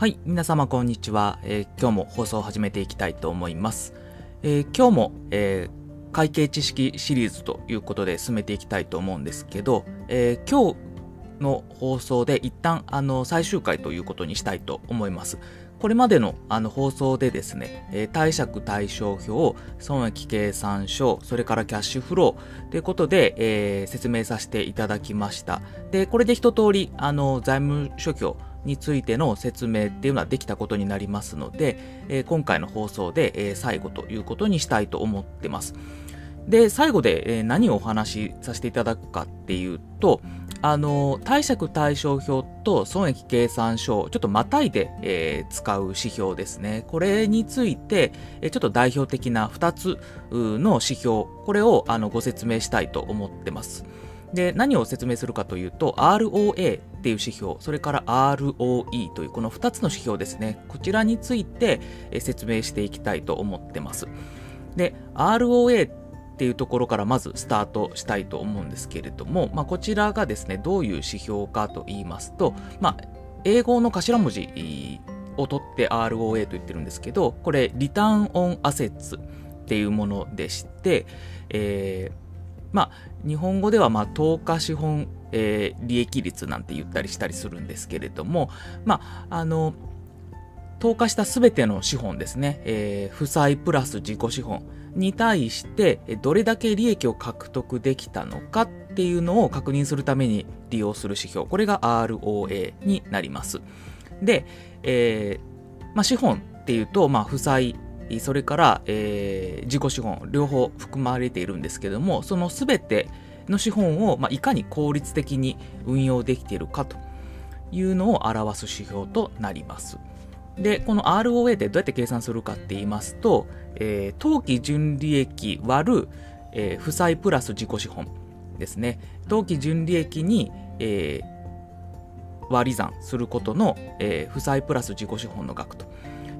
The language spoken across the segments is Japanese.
はい、皆様こんにちは、えー今日も放送を始めていきたいと思います。えー今日も、えー会計知識シリーズということで進めていきたいと思うんですけど、え今日の放送で一旦あの最終回ということにしたいと思います。これまでのあの放送でですね、えー貸借対照表、損益計算書、それからキャッシュフローということで、えー説明させていただきました。で、これで一通りあの財務諸表についての説明っていうのはできたことになりますので、えー今回の放送で、えー最後ということにしたいと思ってます。で、最後で、えー何をお話しさせていただくかっていうと、あの、貸借対照表と損益計算書ちょっとまたいで、えー使う指標ですね。これについて、えーちょっと代表的な2つの指標、これをあのご説明したいと思ってます。で、何を説明するかというと、ROA っていう指標、それから ROE というこの2つの指標ですね。こちらについてえ説明していきたいと思ってます。で、ROA っていうところからまずスタートしたいと思うんですけれども、まあ、こちらがですね、どういう指標かと言いますと、まあ、英語の頭文字を取って ROA と言ってるんですけど、これ、リターンオンアセッツっていうものでして、えーまあ、日本語では、まあ、投下資本、えー利益率なんて言ったりしたりするんですけれども、まあ、あの、投下したすべての資本ですね、えー負債プラス自己資本に対して、どれだけ利益を獲得できたのかっていうのを確認するために利用する指標。これが ROA になります。で、えーまあ、資本っていうと、まあ、負債、それから、えー自己資本、両方含まれているんですけども、そのすべての資本を、まあ、いかに効率的に運用できているかというのを表す指標となります。で、この ROA でどうやって計算するかって言いますと、えー当期純利益割る、えー負債プラス自己資本ですね。当期純利益に、えー割り算することの、えー負債プラス自己資本の額と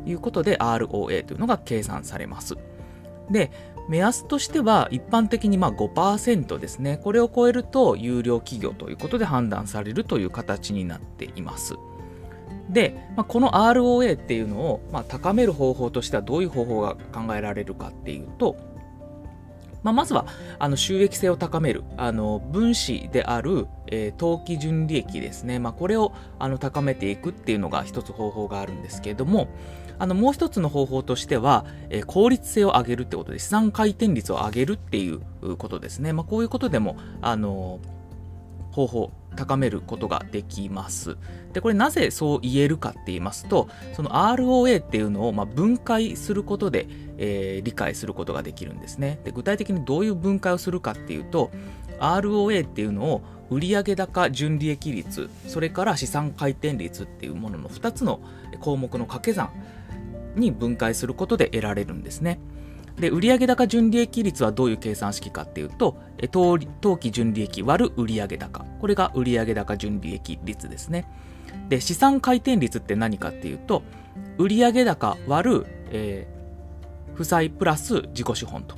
いうことで ROA というのが計算されます。で、目安としては一般的にまあ5%ですね。これを超えると優良企業ということで判断されるという形になっています。で、まあ、この ROA っていうのを、まあ、高める方法としてはどういう方法が考えられるかっていうと、まあ、まずはあの収益性を高めるあの分子である、えー当期純利益ですね、まあ、これをあの高めていくっていうのが一つ方法があるんですけれどもあのもう一つの方法としては、えー効率性を上げるってことで資産回転率を上げるっていうことですね、まあ、こういうことでもあの方法高めることができます。で、これなぜそう言えるかって言いますと、その ROA っていうのをま分解することで、えー理解することができるんですね。で、具体的にどういう分解をするかっていうと、ROA っていうのを売上高純利益率、それから資産回転率っていうものの2つの項目の掛け算に分解することで得られるんですね。で、売上高純利益率はどういう計算式かっていうと、当当期純利益割る売上高。これが売上高純利益率ですね。で、資産回転率って何かっていうと、売上高割る、えー負債プラス自己資本と。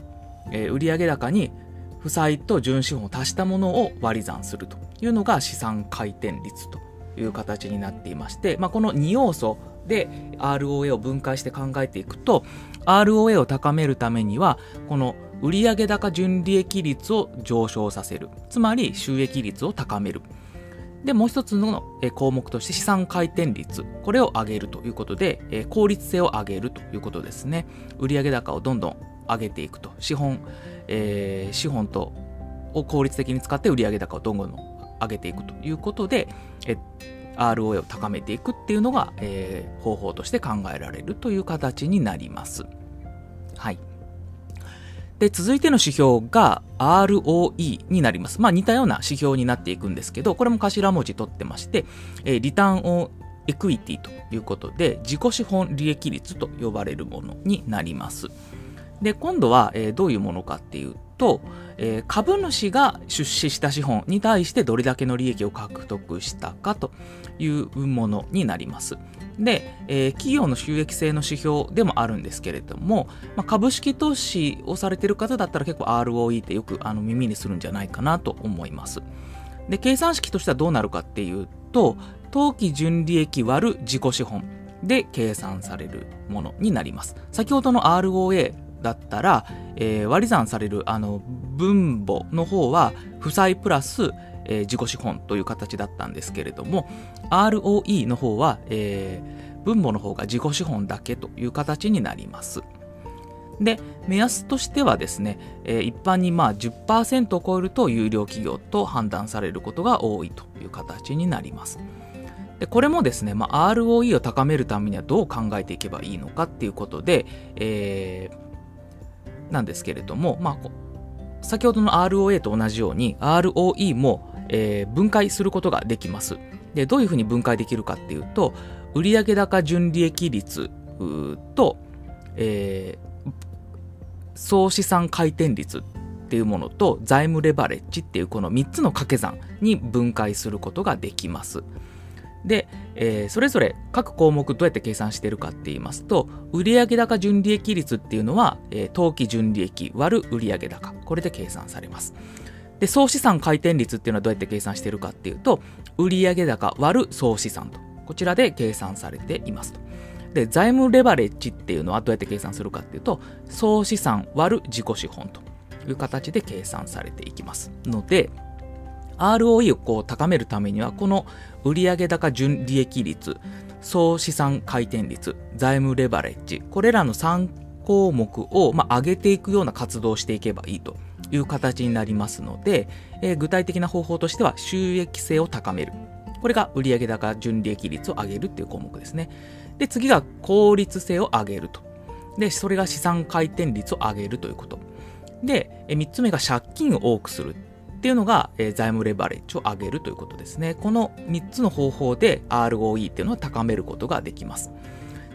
えー売上高に負債と純資本を足したものを割り算するというのが資産回転率という形になっていまして、まあ、この2要素で ROA を分解して考えていくと ROA を高めるためにはこの売上高純利益率を上昇させる。つまり収益率を高める。でもう一つの項目として資産回転率。これを上げるということで効率性を上げるということですね。売上高をどんどん上げていくと。資本、えー資本とを効率的に使って売上高をどんどん上げていくということで ROA を高めていくっていうのが、えー方法として考えられるという形になります。はい。で、続いての指標が ROE になります。まあ似たような指標になっていくんですけど、これも頭文字取ってまして、えーリターンオンエクイティということで、自己資本利益率と呼ばれるものになります。で、今度は、えーどういうものかっていうと、えー株主が出資した資本に対してどれだけの利益を獲得したかというものになります。で、えー企業の収益性の指標でもあるんですけれども、まあ、株式投資をされてる方だったら結構 ROE ってよくあの耳にするんじゃないかなと思います。で、計算式としてはどうなるかっていうと、当期純利益割る自己資本で計算されるものになります。先ほどの ROA だったら、えー、割り算されるあの分母の方は負債プラス、えー、自己資本という形だったんですけれども ROE の方は、えー、分母の方が自己資本だけという形になります。で目安としてはですね、えー、一般にまあ10%を超えると有料企業と判断されることが多いという形になります。でこれもですね、まあ、ROE を高めるためにはどう考えていけばいいのかっていうことで、えー、なんですけれども、まあ、先ほどの ROA と同じように ROE も、えー、分解することができます。でどういうふうに分解できるかっていうと売上高純利益率と、えー、総資産回転率っていうものと財務レバレッジっていうこの3つの掛け算に分解することができます。で、えー、それぞれ各項目どうやって計算しているかって言いますと、売上高純利益率っていうのは、えー、当期純利益割る売上高。これで計算されます。で、総資産回転率っていうのはどうやって計算しているかっていうと、売上高割る総資産と。こちらで計算されていますと。で、財務レバレッジっていうのはどうやって計算するかっていうと、総資産割る自己資本という形で計算されていきます。ので、ROE をこう高めるためには、この売上高純利益率、総資産回転率、財務レバレッジ、これらの3項目を、まあ、上げていくような活動をしていけばいいという形になりますので、えー、具体的な方法としては収益性を高める。これが売上高純利益率を上げるっていう項目ですね。で、次が効率性を上げると。で、それが資産回転率を上げるということ。で、3つ目が借金を多くする。っていうのが、えー、財務レバレッジを上げるということですね。この3つの方法で ROE っていうのは高めることができます。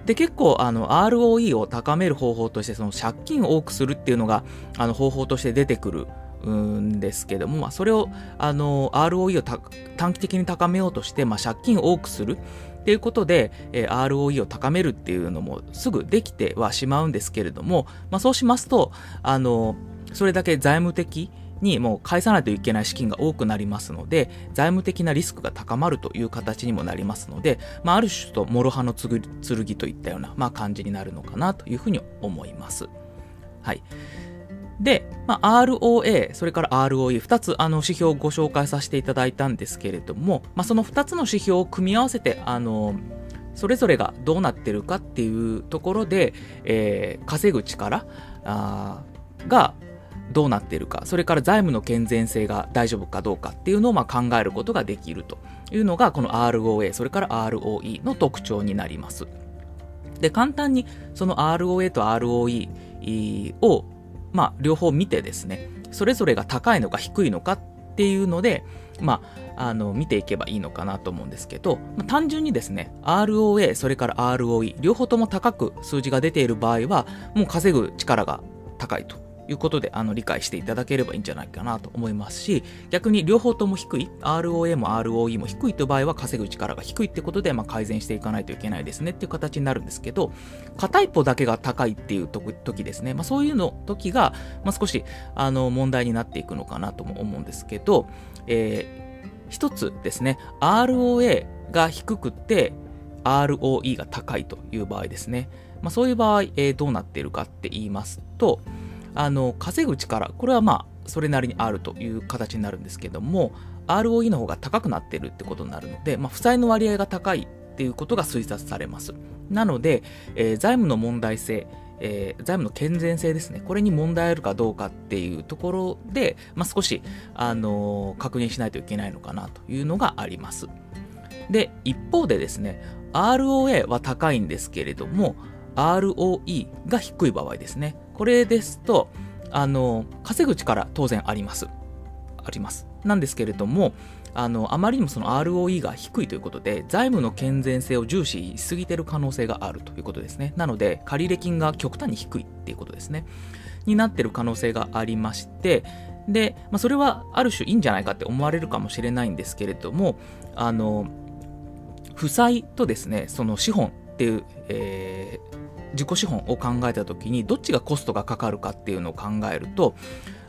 で、結構、あの、ROE を高める方法として、その借金を多くするっていうのが、あの、方法として出てくるんですけども、まあ、それを、あの、ROE を短期的に高めようとして、まあ、借金を多くするっていうことで、えー、ROE を高めるっていうのもすぐできてはしまうんですけれども、まあ、そうしますと、あの、それだけ財務的にもう返さないといけない資金が多くなりますので、財務的なリスクが高まるという形にもなりますので、まあ、ある種と諸刃の剣といったような、まあ、感じになるのかなというふうに思います。はい。で、まあ、ROA、それから ROE、2つあの指標をご紹介させていただいたんですけれども、まあ、その2つの指標を組み合わせて、あの、それぞれがどうなってるかっていうところで、えー、稼ぐ力あがどうなっているか、それから財務の健全性が大丈夫かどうかっていうのをま考えることができるというのが、この ROA、それから ROE の特徴になります。で、簡単にその ROA と ROE を、ま、両方見てですね、それぞれが高いのか低いのかっていうので、まあ、あの見ていけばいいのかなと思うんですけど、まあ、単純にですね ROA それから ROE 両方とも高く数字が出ている場合はもう稼ぐ力が高いということであの理解していただければいいんじゃないかなと思いますし、逆に両方とも低い、ROA も ROE も低いという場合は稼ぐ力が低いってことで、まあ、改善していかないといけないですねっていう形になるんですけど、片一方だけが高いっていう時ですね、まあ、そういうの時が、まあ、少しあの問題になっていくのかなとも思うんですけど、えー、一つですね、ROA が低くて ROE が高いという場合ですね。まあ、そういう場合、えー、どうなっているかって言いますと、あの稼ぐ力これはまあそれなりにあるという形になるんですけども ROE の方が高くなっているってことになるので、まあ、負債の割合が高いっていうことが推察されますなので、えー、財務の問題性えー、財務の健全性ですね、これに問題あるかどうかっていうところで、まあ、少し、あのー、確認しないといけないのかなというのがあります。で、一方でですね、ROA は高いんですけれども、ROE が低い場合ですね。これですと、あの、稼ぐ力当然あります。あります。なんですけれども、あの、あまりにもその ROE が低いということで、財務の健全性を重視しすぎている可能性があるということですね。なので、借入金が極端に低いっていうことですね。になっている可能性がありまして、で、まあ、それはある種いいんじゃないかって思われるかもしれないんですけれども、あの、負債とですね、その資本っていう、えー、自己資本を考えた時にどっちがコストがかかるかっていうのを考えると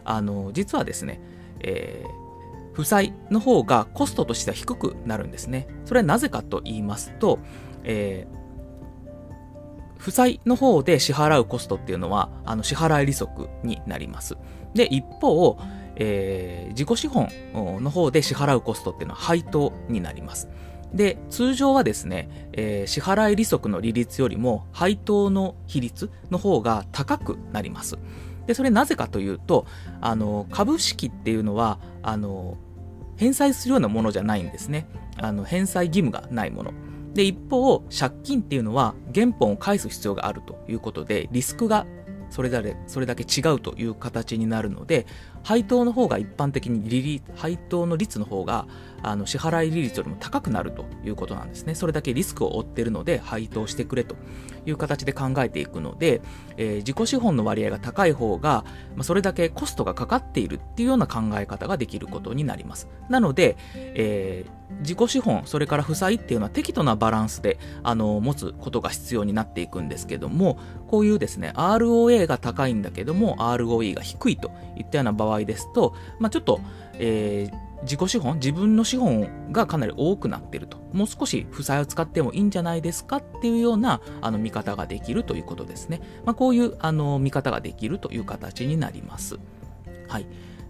あの実はですね、えー、負債の方がコストとしては低くなるんですね。それはなぜかと言いますと、え負債の方で支払うコストっていうのは、あの支払い利息になります。で、一方、えー、自己資本の方で支払うコストっていうのは配当になります。で、通常はですね、えー、支払い利息の利率よりも配当の比率の方が高くなります。で、それなぜかというと、あの、株式っていうのは、あの、返済するようなものじゃないんですね。あの、返済義務がないもの。で、一方、借金っていうのは原本を返す必要があるということで、リスクがそれだけそれだけ違うという形になるので、配当の方が一般的に利率、配当の率の方があの支払い利率よりも高くなるということなんですね。それだけリスクを負っているので配当してくれという形で考えていくので、えー、自己資本の割合が高い方が、まあ、それだけコストがかかっているっていうような考え方ができることになります。なので、えー、自己資本、それから負債っていうのは適度なバランスであの持つことが必要になっていくんですけども、こういうですね、ROA が高いんだけども、ROE が低いといったような場合合ですと、まあ、ちょっと、えー自己資本、自分の資本がかなり多くなっていると。もう少し負債を使ってもいいんじゃないですかっていうようなあの見方ができるということですね。まあ、こういうあの見方ができるという形になります。はい。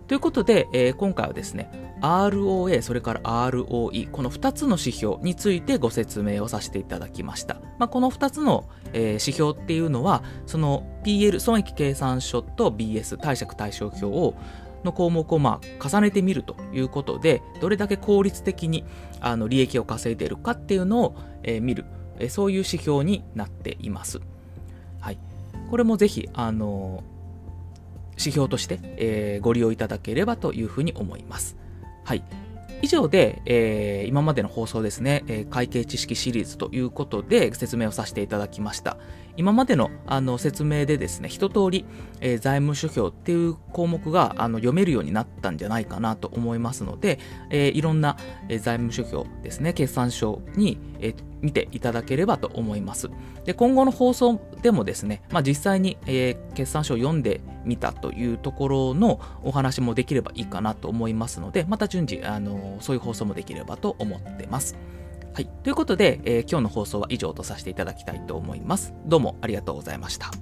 ということで、えー、今回はですね、ROA、それから ROE、この2つの指標についてご説明をさせていただきました。まあ、この2つの、えー、指標っていうのは、その PL、損益計算書と BS、貸借対照表をの項目をまあ重ねてみるということで、どれだけ効率的にあの利益を稼いでいるかっていうのを、えー、見る、えー、そういう指標になっています。はい。これもぜひ、あのー、指標として、えー、ご利用いただければというふうに思います。はい。以上で、えー、今までの放送ですね、えー、会計知識シリーズということで説明をさせていただきました。今までのあの説明でですね、一通り、えー、財務諸表っていう項目があの読めるようになったんじゃないかなと思いますので、えー、いろんな、えー、財務諸表ですね、決算書に、えー、見ていただければと思います。で今後の放送でもですね、まあ、実際に、えー、決算書を読んでみたというところのお話もできればいいかなと思いますので、また順次、あのそういう放送もできればと思ってます。はい。ということで、えー、今日の放送は以上とさせていただきたいと思います。どうもありがとうございました。